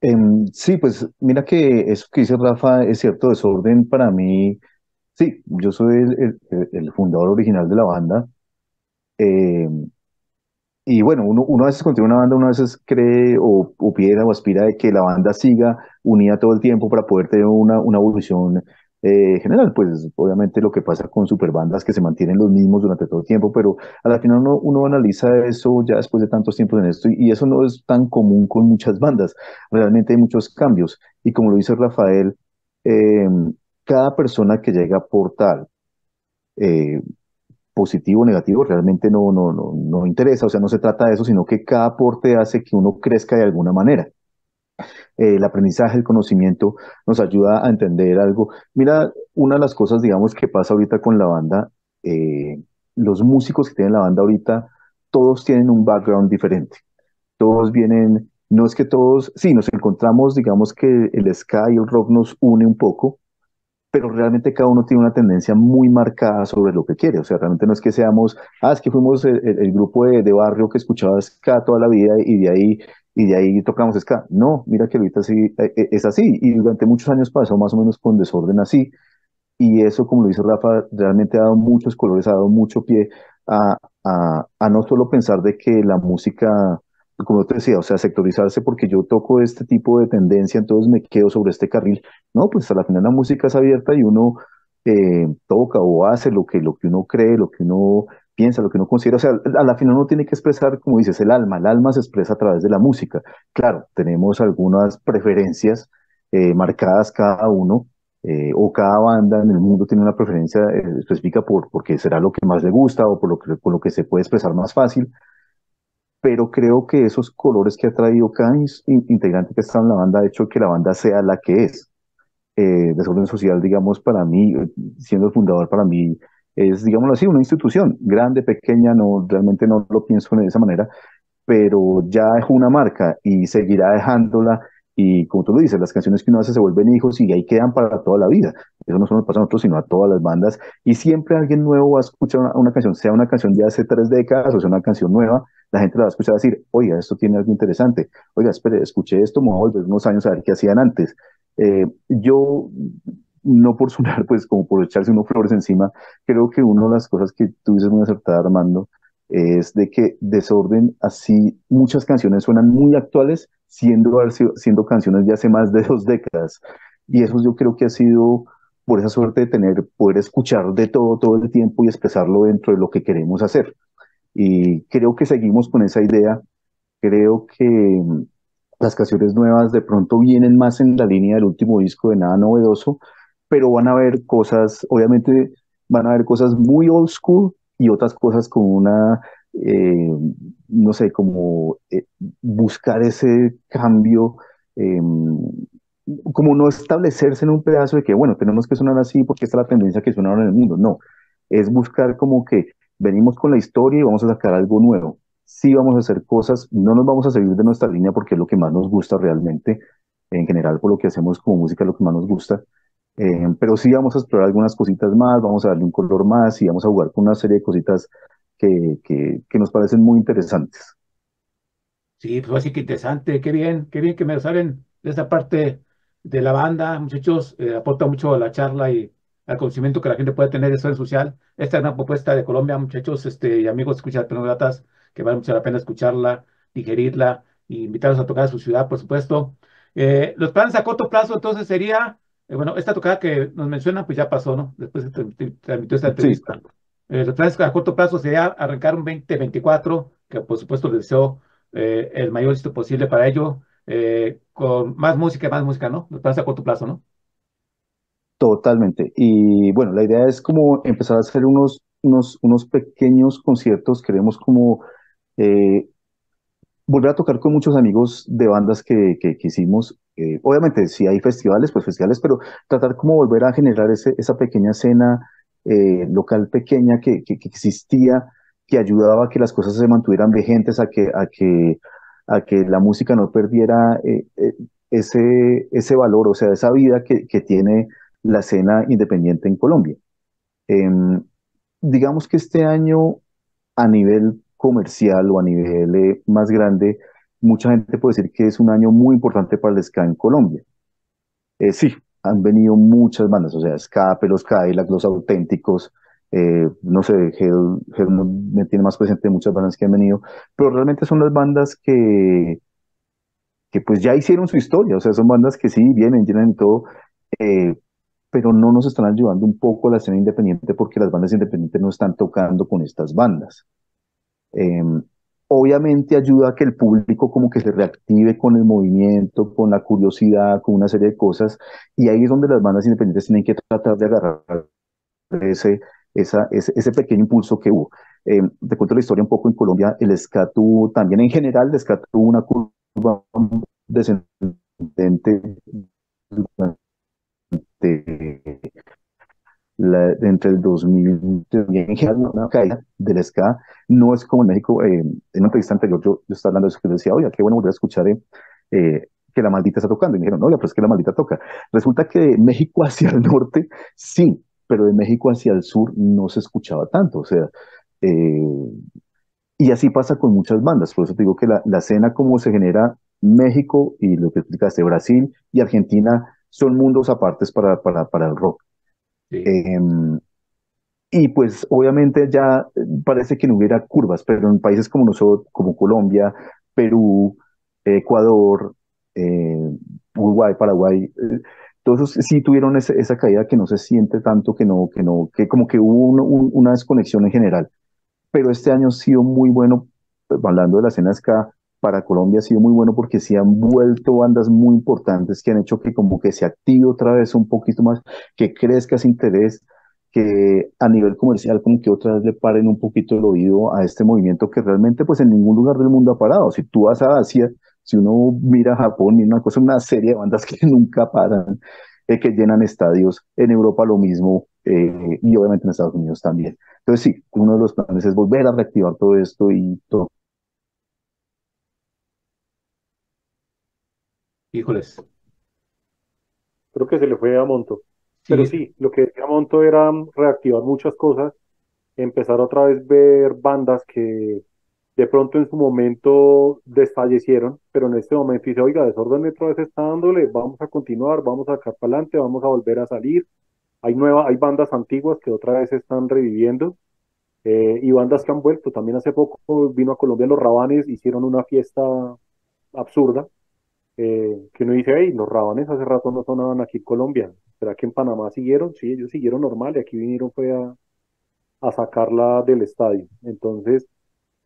Speaker 2: Em, sí, pues mira que eso que dice Rafa es cierto, desorden para mí, sí, yo soy el, el- fundador original de la banda. Em, y bueno, uno, uno a veces cuando tiene una banda, uno a veces cree o, o piensa o aspira de que la banda siga unida todo el tiempo para poder tener una, una evolución eh, general, pues obviamente lo que pasa con superbandas que se mantienen los mismos durante todo el tiempo, pero a la final uno, uno analiza eso ya después de tantos tiempos en esto y eso no es tan común con muchas bandas. Realmente hay muchos cambios y como lo dice Rafael, eh, cada persona que llega por tal, eh, positivo o negativo, realmente no, no, no, no interesa, o sea, no se trata de eso, sino que cada aporte hace que uno crezca de alguna manera. Eh, el aprendizaje, el conocimiento nos ayuda a entender algo. Mira, una de las cosas, digamos, que pasa ahorita con la banda, eh, los músicos que tienen la banda ahorita, todos tienen un background diferente. Todos vienen, no es que todos, sí, nos encontramos, digamos que el ska y el rock nos une un poco, pero realmente cada uno tiene una tendencia muy marcada sobre lo que quiere. O sea, realmente no es que seamos, ah, es que fuimos el, el grupo de, de, barrio que escuchaba ska toda la vida y de ahí y de ahí tocamos ska. No, mira que ahorita sí eh, eh, es así y durante muchos años pasó más o menos con desorden así y eso, como lo dice Rafa, realmente ha dado muchos colores, ha dado mucho pie a, a, a no solo pensar de que la música, como te decía, o sea, sectorizarse porque yo toco este tipo de tendencia, entonces me quedo sobre este carril. No, pues a la final la música es abierta y uno eh, toca o hace lo que, lo que uno cree, lo que uno piensa, lo que uno considera. O sea, a la final uno tiene que expresar, como dices, el alma. El alma se expresa a través de la música. Claro, tenemos algunas preferencias eh, marcadas cada uno, eh, o cada banda en el mundo tiene una preferencia eh, específica por porque será lo que más le gusta o por lo que, por lo que se puede expresar más fácil. Pero creo que esos colores que ha traído cada integrante que está en la banda ha hecho que la banda sea la que es. Desorden Social, digamos, para mí, siendo el fundador, para mí es, digámoslo así, una institución grande, pequeña, no, realmente no lo pienso de esa manera, pero ya dejó una marca y seguirá dejándola. Y como tú lo dices, las canciones que uno hace se vuelven hijos y ahí quedan para toda la vida. Eso no solo pasa a nosotros, sino a todas las bandas. Y siempre alguien nuevo va a escuchar una, una canción, sea una canción de hace tres décadas o sea una canción nueva, la gente la va a escuchar decir, oiga, esto tiene algo interesante. Oiga, espere, escuché esto, me voy a volver unos años a ver qué hacían antes. Eh, yo no por [laughs] sonar, pues como por echarse unos flores encima, creo que una de las cosas que tú dices muy acertada, Armando, es de que Desorden, así muchas canciones suenan muy actuales, siendo, siendo canciones de hace más de dos décadas. Y eso yo creo que ha sido por esa suerte de tener, poder escuchar de todo, todo el tiempo y expresarlo dentro de lo que queremos hacer. Y creo que seguimos con esa idea. Creo que las canciones nuevas de pronto vienen más en la línea del último disco de Nada Novedoso, pero van a haber cosas, obviamente van a haber cosas muy old school y otras cosas con una, eh, no sé, como eh, buscar ese cambio, eh, como no establecerse en un pedazo de que, bueno, tenemos que sonar así porque esta es la tendencia que suena ahora en el mundo, no, es buscar como que venimos con la historia y vamos a sacar algo nuevo. Sí vamos a hacer cosas, no nos vamos a salir de nuestra línea porque es lo que más nos gusta realmente, en general por lo que hacemos como música, lo que más nos gusta, eh, pero sí vamos a explorar algunas cositas más, vamos a darle un color más y vamos a jugar con una serie de cositas que, que, que nos parecen muy interesantes.
Speaker 1: Sí, pues así que interesante, qué bien, qué bien que me salen de esta parte de la banda, muchachos, eh, aporta mucho a la charla y al conocimiento que la gente puede tener de en social. Esta es una propuesta de Colombia, muchachos este, y amigos, escuchar Gratas, que vale mucho la pena escucharla, digerirla y invitarlos a tocar a su ciudad, por supuesto. Eh, los planes a corto plazo, entonces, sería eh, bueno, esta tocada que nos menciona, pues ya pasó, ¿no? Después se transmitió esta entrevista. Sí. Eh, los planes a corto plazo sería arrancar un 2024, que por supuesto les deseo eh, el mayor éxito posible para ello, con más música, más música, ¿no? Los planes a corto plazo, ¿no?
Speaker 2: Totalmente. Y bueno, la idea es como empezar a hacer unos unos, unos pequeños conciertos, queremos como eh, volver a tocar con muchos amigos de bandas que, que, hicimos. Eh, obviamente, si hay festivales, pues festivales, pero tratar como volver a generar ese, esa pequeña escena eh, local pequeña que, existía, que ayudaba a que las cosas se mantuvieran vigentes, a que, a que, a que la música no perdiera ese, ese valor, o sea, esa vida que, que tiene la escena independiente en Colombia. Em, digamos que este año, a nivel comercial o a nivel eh, más grande, mucha gente puede decir que es un año muy importante para el ska en Colombia. Eh, sí, han venido muchas bandas, o sea, ska, Pelos Cadillac, Los Auténticos, eh, no sé, Hell, me tiene más presente muchas bandas que han venido, pero realmente son las bandas que, que pues ya hicieron su historia, o sea, son bandas que sí vienen, tienen todo, pero no nos están ayudando un poco a la escena independiente porque las bandas independientes no están tocando con estas bandas. Em, obviamente ayuda a que el público como que se reactive con el movimiento, con la curiosidad, con una serie de cosas, y ahí es donde las bandas independientes tienen que tratar de agarrar ese, esa, ese, pequeño impulso que hubo. Eh, te cuento la historia un poco en Colombia, el ska también en general, el tuvo una curva descendente entre el 2000 en general una caída del ska no es como en México eh, en una entrevista anterior yo, yo estaba hablando de eso que decía oye qué bueno volver a escuchar eh, eh, que la maldita está tocando y me dijeron oye pero es que la maldita toca resulta que de México [laughs] hacia el norte sí pero de México hacia el sur no se escuchaba tanto o sea y así pasa con muchas bandas. Por eso te digo que la, la escena como se genera México y lo que explicaste Brasil y Argentina son mundos apartes para, para, para el rock Em, y pues obviamente ya parece que no hubiera curvas, pero en países como nosotros, como Colombia, Perú, Ecuador, eh, Uruguay, Paraguay, eh, todos sí tuvieron esa caída que no se siente tanto, que no, que no, que como que hubo una desconexión en general. Pero este año ha sido muy bueno, pues, hablando de la escena ska, para Colombia ha sido muy bueno porque sí han vuelto bandas muy importantes que han hecho que como que se active otra vez un poquito más, que crezca ese interés, que a nivel comercial como que otra vez le paren un poquito el oído a este movimiento que realmente pues en ningún lugar del mundo ha parado. Si tú vas a Asia, si uno mira a Japón, mira una cosa, una serie de bandas [laughs] que nunca paran, eh, que llenan estadios, en Europa lo mismo eh, y obviamente en Estados Unidos también. Entonces sí, uno de los planes es volver a reactivar todo esto y todo
Speaker 1: Híjoles.
Speaker 3: Creo que se le fue a Monto. Pero sí, lo que decía Monto era reactivar muchas cosas, empezar otra vez ver bandas que de pronto en su momento desfallecieron, pero en este momento dice, oiga, Desorden otra vez está dándole, vamos a continuar, vamos a sacar para adelante, vamos a volver a salir. Hay nuevas, hay bandas antiguas que otra vez están reviviendo eh, y bandas que han vuelto. También hace poco vino a Colombia los Rabanes, hicieron una fiesta absurda eh, que uno dice, hey, los rabanes hace rato no sonaban aquí en Colombia. ¿Será que en Panamá siguieron? Sí, ellos siguieron normal y aquí vinieron fue a, a sacarla del estadio. Entonces,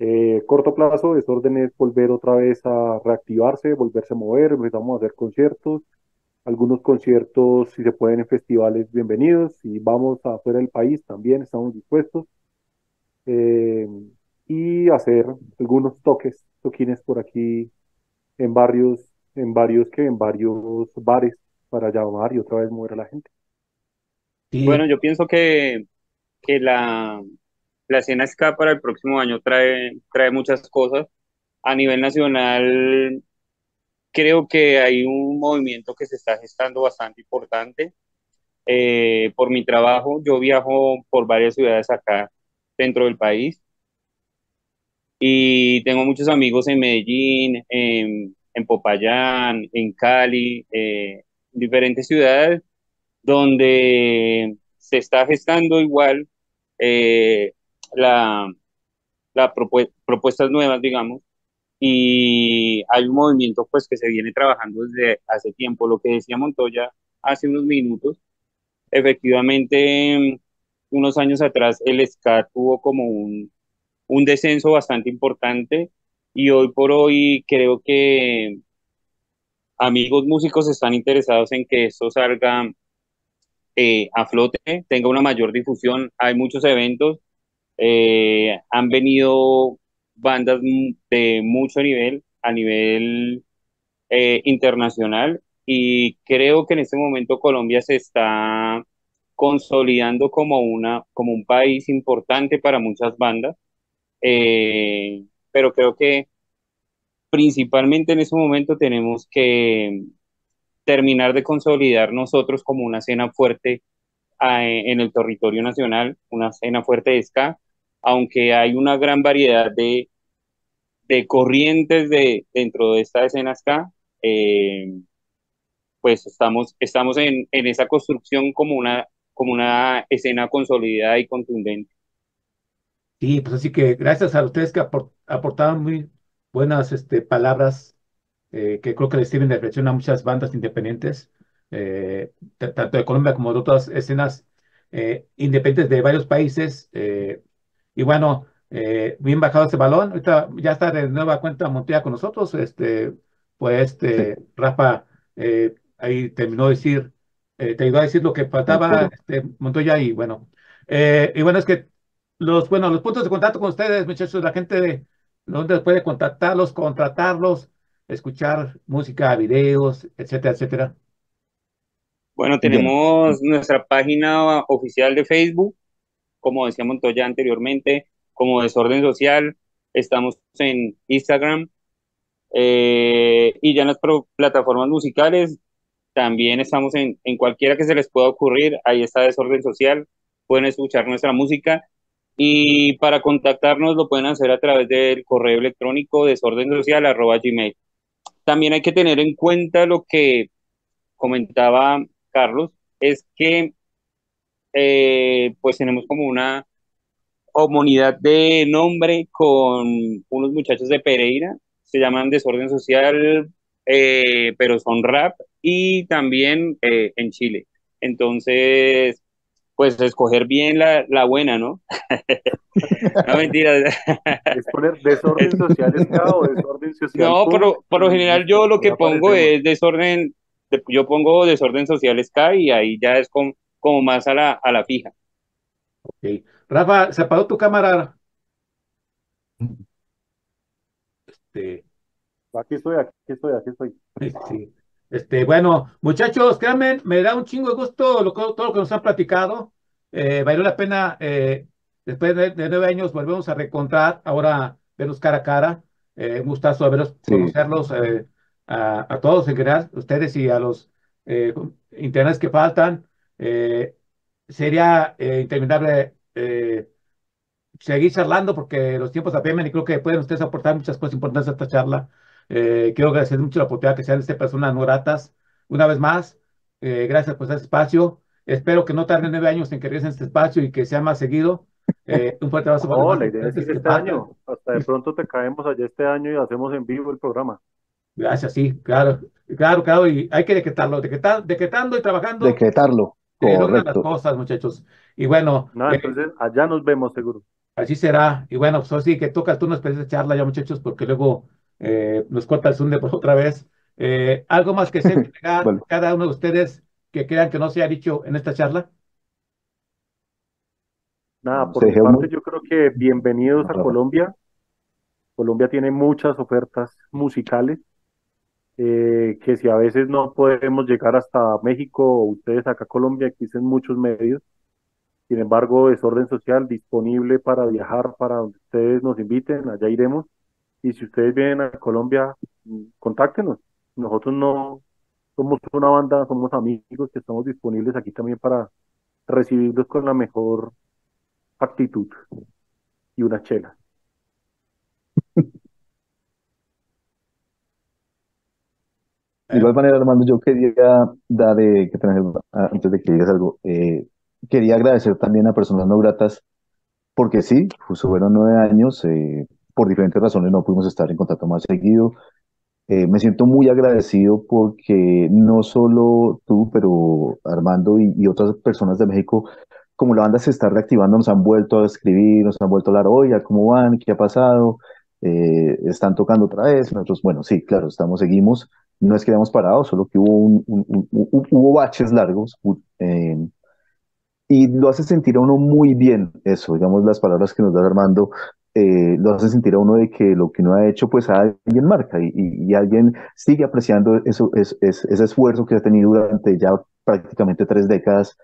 Speaker 3: eh, corto plazo, desorden es volver otra vez a reactivarse, volverse a mover, empezamos a hacer conciertos, algunos conciertos, si se pueden en festivales, bienvenidos, si vamos afuera del país, también estamos dispuestos. Eh, y hacer algunos toques, toquines por aquí en barrios en varios que en varios bares para llamar y otra vez mover a la gente.
Speaker 4: Bueno, yo pienso que, que la, la escena ska para el próximo año trae, trae muchas cosas. A nivel nacional, creo que hay un movimiento que se está gestando bastante importante. Eh, por mi trabajo, yo viajo por varias ciudades acá dentro del país y tengo muchos amigos en Medellín, en, en Popayán, en Cali, eh, diferentes ciudades donde se está gestando igual eh, la, la propuestas nuevas, digamos, y hay un movimiento pues que se viene trabajando desde hace tiempo, lo que decía Montoya hace unos minutos, efectivamente unos años atrás el SCA tuvo como un, un descenso bastante importante y hoy por hoy creo que amigos músicos están interesados en que esto salga eh, a flote, tenga una mayor difusión. Hay muchos eventos, Eh, han venido bandas de mucho nivel, a nivel eh, internacional, y creo que en este momento Colombia se está consolidando como, una, como un país importante para muchas bandas, pero creo que principalmente en este momento tenemos que terminar de consolidar nosotros como una escena fuerte en el territorio nacional, una escena fuerte de ska, aunque hay una gran variedad de, de corrientes de, dentro de esta escena ska, eh, pues estamos, estamos en, en, esa construcción como una, como una escena consolidada y contundente.
Speaker 1: Sí, pues así que gracias a ustedes que aportaban muy buenas este, palabras eh, que creo que les sirven de reflexión a muchas bandas independientes, eh, tanto de Colombia como de otras escenas eh, independientes de varios países. y bueno, bien bajado ese balón. Ahorita ya está de nueva cuenta Montoya con nosotros. Este, pues este, Rafa ahí terminó de decir, te ayudó a decir lo que faltaba este, Montoya y bueno. y bueno, es que los, bueno, los puntos de contacto con ustedes, muchachos, la gente de donde puede contactarlos, contratarlos, escuchar música, videos, etcétera, etcétera.
Speaker 4: Bueno, tenemos nuestra página oficial de Facebook, como decía Montoya anteriormente, como Desorden Social, estamos en Instagram eh, y ya en las plataformas musicales también estamos en, en cualquiera que se les pueda ocurrir, ahí está Desorden Social, pueden escuchar nuestra música y para contactarnos lo pueden hacer a través del correo electrónico desordensocial.gmail. También hay que tener en cuenta lo que comentaba Carlos, es que eh, pues tenemos como una comunidad de nombre con unos muchachos de Pereira, se llaman Desorden Social, eh, pero son rap, y también eh, en Chile. Entonces, pues escoger bien la, la buena, ¿no? [laughs] no mentira.
Speaker 3: ¿Es poner desorden social o desorden social?
Speaker 4: No, pero por lo general yo lo que pongo es desorden, yo pongo desorden social Sky y ahí ya es como, como más a la, a la fija.
Speaker 1: Ok. Rafa, ¿se apagó tu cámara?
Speaker 3: Este... Aquí estoy, aquí estoy, aquí estoy.
Speaker 1: Sí. Este, bueno, muchachos, créanme, me da un chingo de gusto todo lo que nos han platicado. Eh, valió la pena, eh, después de, nueve años, volvemos a reencontrar, ahora verlos cara a cara. Eh, un gustazo verlos, conocerlos a, todos en general, ustedes y a los internet que faltan. sería interminable seguir charlando porque los tiempos apremian y creo que pueden ustedes aportar muchas cosas importantes a esta charla. Eh, quiero agradecer mucho la oportunidad que sean este personas no gratas. Una vez más, eh, gracias por este espacio. Espero que no tarden nueve años en que regresen este espacio y que sea más seguido. Eh, un fuerte abrazo
Speaker 3: para No, la idea es que este año, hasta de pronto te caemos allá este año y hacemos en vivo el programa.
Speaker 1: Gracias, sí, claro, claro, claro, y hay que decretarlo, decretar, decretando y trabajando.
Speaker 2: Decretarlo.
Speaker 1: Correcto. las cosas, muchachos. Y bueno.
Speaker 3: No, entonces allá nos vemos seguro.
Speaker 1: Así será. Y bueno, pues sí que toca el turno de charla ya, muchachos, porque luego eh, nos corta el Zoom por otra vez. Eh, ¿Algo más que se [laughs] cada uno de ustedes que crean que no se ha dicho en esta charla?
Speaker 3: Nada, por mi parte yo creo que bienvenidos a Colombia. Colombia tiene muchas ofertas musicales, eh, que si a veces no podemos llegar hasta México o ustedes acá a Colombia, existen muchos medios. Sin embargo, Desorden Social disponible para viajar, para donde ustedes nos inviten, allá iremos. Y si ustedes vienen a Colombia, mm, contáctenos. Nosotros no somos una banda, somos amigos que estamos disponibles aquí también para recibirlos con la mejor actitud y una chela. [laughs]
Speaker 2: De igual manera, Armando, yo quería dar, que antes de que digas algo, eh, quería agradecer también a personas no gratas, porque sí, pues, fueron nueve años, eh, por diferentes razones no pudimos estar en contacto más seguido. Eh, me siento muy agradecido porque no solo tú, pero Armando y, otras personas de México, como la banda se está reactivando, nos han vuelto a escribir, nos han vuelto a hablar, oye, ¿cómo van? ¿Qué ha pasado? Eh, ¿Están tocando otra vez? Nosotros, bueno, sí, claro, estamos, seguimos. No es que hayamos parado, solo que hubo, un, hubo baches largos. Eh, y lo hace sentir a uno muy bien eso, digamos, las palabras que nos da Armando, eh, lo hace sentir a uno de que lo que uno ha hecho, pues alguien marca y, y, alguien sigue apreciando eso, es, ese esfuerzo que ha tenido durante ya prácticamente tres décadas.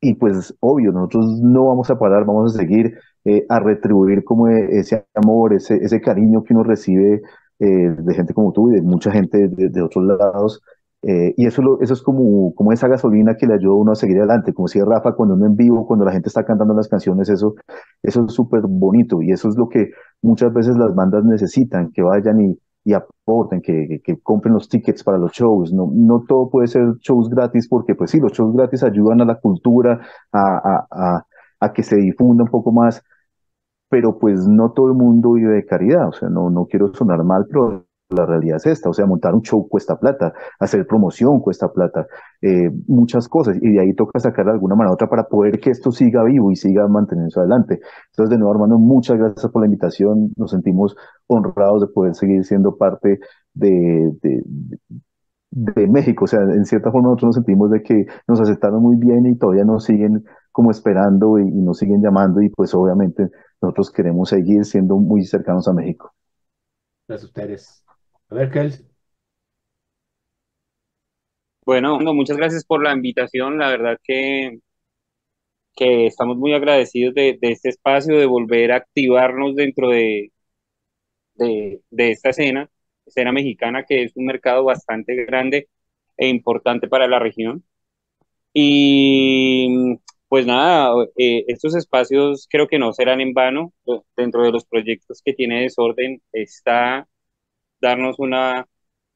Speaker 2: Y pues obvio, nosotros no vamos a parar, vamos a seguir eh, a retribuir como ese amor, ese, ese cariño que uno recibe eh, de gente como tú y de mucha gente de otros lados. Eh, y eso, eso es como, como esa gasolina que le ayuda a uno a seguir adelante, como decía Rafa, cuando uno en vivo, cuando la gente está cantando las canciones, eso, eso es súper bonito y eso es lo que muchas veces las bandas necesitan, que vayan y, y aporten, que, que, compren los tickets para los shows. No, no todo puede ser shows gratis porque, pues sí, los shows gratis ayudan a la cultura, a, a, a que se difunda un poco más, pero pues no todo el mundo vive de caridad, o sea, no, no quiero sonar mal, pero la realidad es esta, o sea, montar un show cuesta plata, hacer promoción cuesta plata, eh, muchas cosas, y de ahí toca sacar de alguna manera otra para poder que esto siga vivo y siga manteniéndose adelante. Entonces, de nuevo, hermano, muchas gracias por la invitación, nos sentimos honrados de poder seguir siendo parte de, de, México, o sea, en cierta forma nosotros nos sentimos de que nos aceptaron muy bien y todavía nos siguen como esperando y nos siguen llamando y pues obviamente nosotros queremos seguir siendo muy cercanos a México.
Speaker 1: Gracias a ustedes. A ver, Kels.
Speaker 4: Bueno, muchas gracias por la invitación. La verdad que, que estamos muy agradecidos de, este espacio, de volver a activarnos dentro de, de, esta escena, escena mexicana, que es un mercado bastante grande e importante para la región. Y pues nada, eh, estos espacios creo que no serán en vano. Dentro de los proyectos que tiene Desorden está darnos una,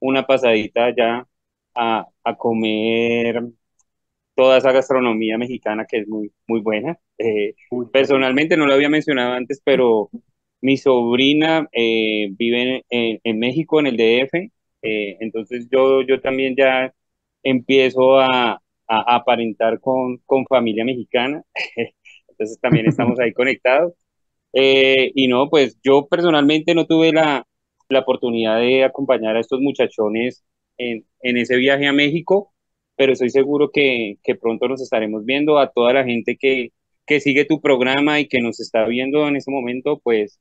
Speaker 4: una pasadita ya a, a comer toda esa gastronomía mexicana que es muy, muy buena. Eh, personalmente no lo había mencionado antes, pero mi sobrina eh, vive en, en, México, en el DF, eh, entonces yo, yo también ya empiezo a, a aparentar con, con familia mexicana, [laughs] entonces también estamos ahí [laughs] conectados. y no, pues yo personalmente no tuve la, la oportunidad de acompañar a estos muchachones en, en ese viaje a México, pero estoy seguro que, que, pronto nos estaremos viendo. A toda la gente que, que sigue tu programa y que nos está viendo en este momento, pues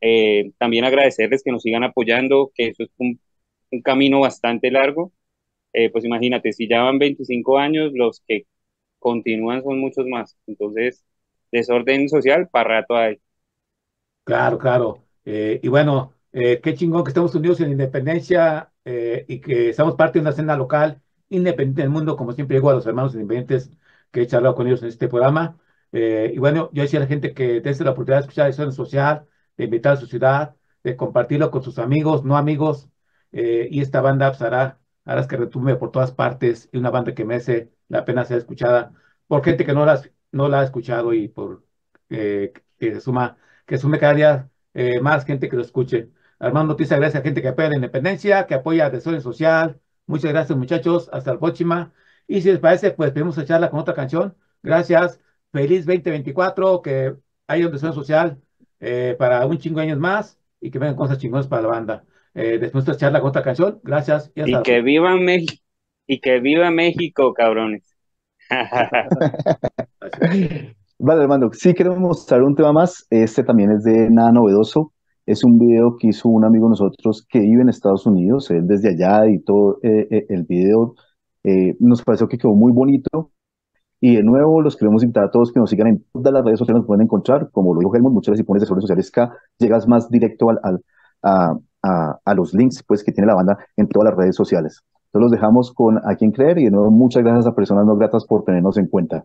Speaker 4: eh, también agradecerles que nos sigan apoyando, que eso es un, un camino bastante largo. Eh, pues imagínate, si ya van 25 años, los que continúan son muchos más. Entonces, desorden social para rato hay.
Speaker 1: Claro, claro. Eh, y bueno, eh, qué chingón que estamos unidos en independencia eh, y que estamos parte de una escena local independiente del mundo, como siempre digo a los hermanos independientes que he charlado con ellos en este programa. Eh, y bueno, yo decía a la gente que desde la oportunidad de escuchar en social, de invitar a su ciudad, de compartirlo con sus amigos, no amigos. y esta banda pues, hará, que retumbe por todas partes y una banda que merece la pena ser escuchada por gente que no la, no la ha escuchado y por que suma, que sume cada día más gente que lo escuche. Armando Noticias, gracias a gente que apoya la independencia, que apoya a Desorden Social. Muchas gracias, muchachos. Hasta la próxima. Y si les parece, pues pedimos echarla con otra canción. Gracias. Feliz 2024. Que haya un Desorden Social eh, para un chingo de años más y que vengan cosas chingonas para la banda. Eh, después de echarla con otra canción. Gracias.
Speaker 4: Y, que viva México. Y que viva México, cabrones. [laughs]
Speaker 2: vale, Armando. Sí, queremos mostrar un tema más. Este también es de nada novedoso. Es un video que hizo un amigo de nosotros que vive en Estados Unidos, él desde allá editó eh, eh, el video, eh, nos pareció que quedó muy bonito. Y de nuevo, los queremos invitar a todos que nos sigan en todas las redes sociales, nos pueden encontrar, como lo dijo Helmut, muchas veces si pones de redes sociales acá, llegas más directo al, a, a, los links pues, que tiene la banda en todas las redes sociales. Entonces los dejamos con A quien creer y de nuevo muchas gracias a personas no gratas por tenernos en cuenta.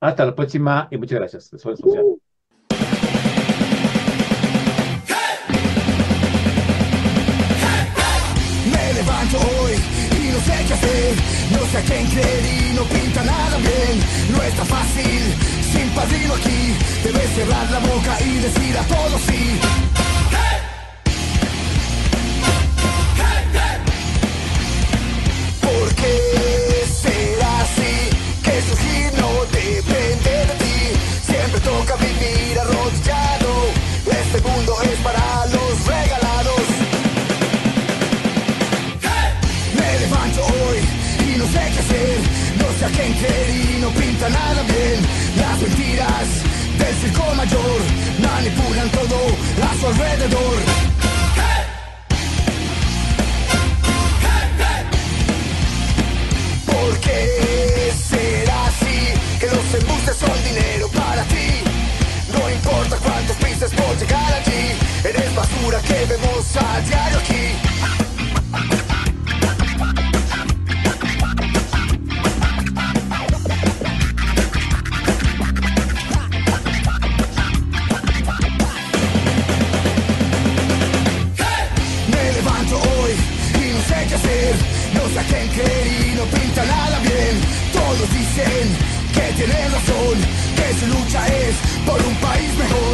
Speaker 1: Hasta la próxima y muchas gracias. Social.
Speaker 7: No sé a quién creer y no pinta nada bien, no está fácil, sin padrino aquí, debes cerrar la boca y decir a todos sí. ¿Por qué será así? Que no depende de ti, siempre toca quieren creer y no pinta nada bien. Las mentiras del circo mayor manipulan todo a su alrededor. ¿Por qué será así? Que los embustes son dinero para ti. No importa cuántos pises por llegar allí. Eres basura que vemos a diario no sé a quién creer y no pinta nada bien. Todos dicen que tienen razón, que su lucha es por un país mejor.